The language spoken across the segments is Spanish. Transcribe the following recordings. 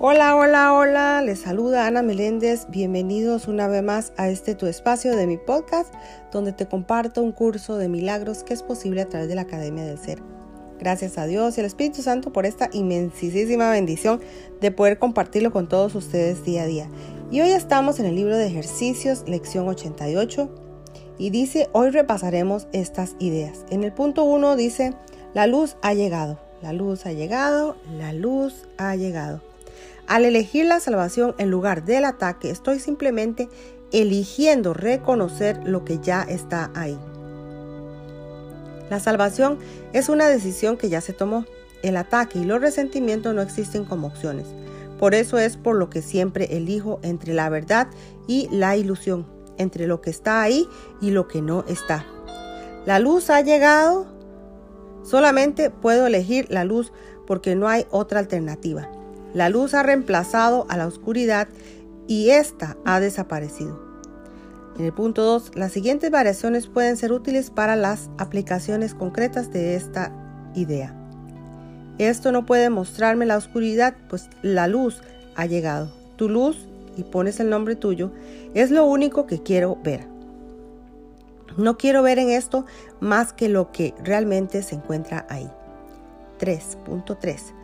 Hola, hola, hola, les saluda Ana Meléndez. Bienvenidos una vez más a este tu espacio de mi podcast, donde te comparto un curso de milagros que es posible a través de la Academia del Ser. Gracias a Dios y al Espíritu Santo por esta inmensísima bendición de poder compartirlo con todos ustedes día a día. Y hoy estamos en el libro de ejercicios, lección 88, y dice, hoy repasaremos estas ideas. En el punto 1 dice, la luz ha llegado, la luz ha llegado, la luz ha llegado. Al elegir la salvación en lugar del ataque, estoy simplemente eligiendo reconocer lo que ya está ahí. La salvación es una decisión que ya se tomó. El ataque y los resentimientos no existen como opciones. Por eso es por lo que siempre elijo entre la verdad y la ilusión, entre lo que está ahí y lo que no está. La luz ha llegado. Solamente puedo elegir la luz porque no hay otra alternativa. La luz ha reemplazado a la oscuridad y ésta ha desaparecido. En el punto 2, las siguientes variaciones pueden ser útiles para las aplicaciones concretas de esta idea. Esto no puede mostrarme la oscuridad, pues la luz ha llegado. Tu luz, y pones el nombre tuyo, es lo único que quiero ver. No quiero ver en esto más que lo que realmente se encuentra ahí. 3.3.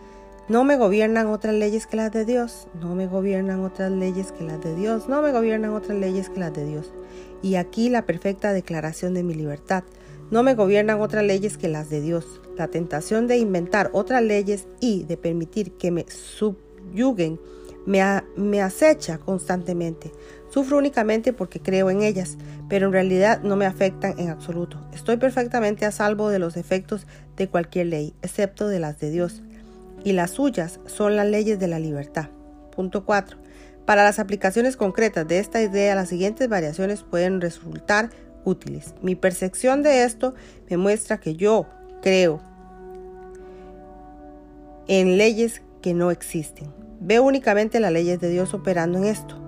No me gobiernan otras leyes que las de Dios, no me gobiernan otras leyes que las de Dios, no me gobiernan otras leyes que las de Dios. Y aquí la perfecta declaración de mi libertad. No me gobiernan otras leyes que las de Dios. La tentación de inventar otras leyes y de permitir que me subyuguen me, acecha constantemente. Sufro únicamente porque creo en ellas, pero en realidad no me afectan en absoluto. Estoy perfectamente a salvo de los efectos de cualquier ley, excepto de las de Dios y las suyas son las leyes de la libertad. Punto 4. Para las aplicaciones concretas de esta idea, las siguientes variaciones pueden resultar útiles. Mi percepción de esto me muestra que yo creo en leyes que no existen. Veo únicamente las leyes de Dios operando en esto.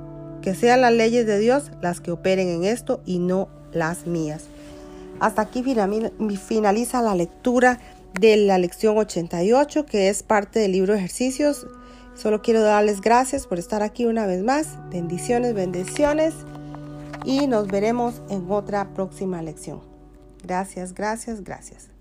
Que sean las leyes de Dios las que operen en esto y no las mías. Hasta aquí finaliza la lectura de la lección 88, que es parte del libro de ejercicios. Solo quiero darles gracias por estar aquí una vez más. Bendiciones, bendiciones. Y nos veremos en otra próxima lección. Gracias, gracias, gracias.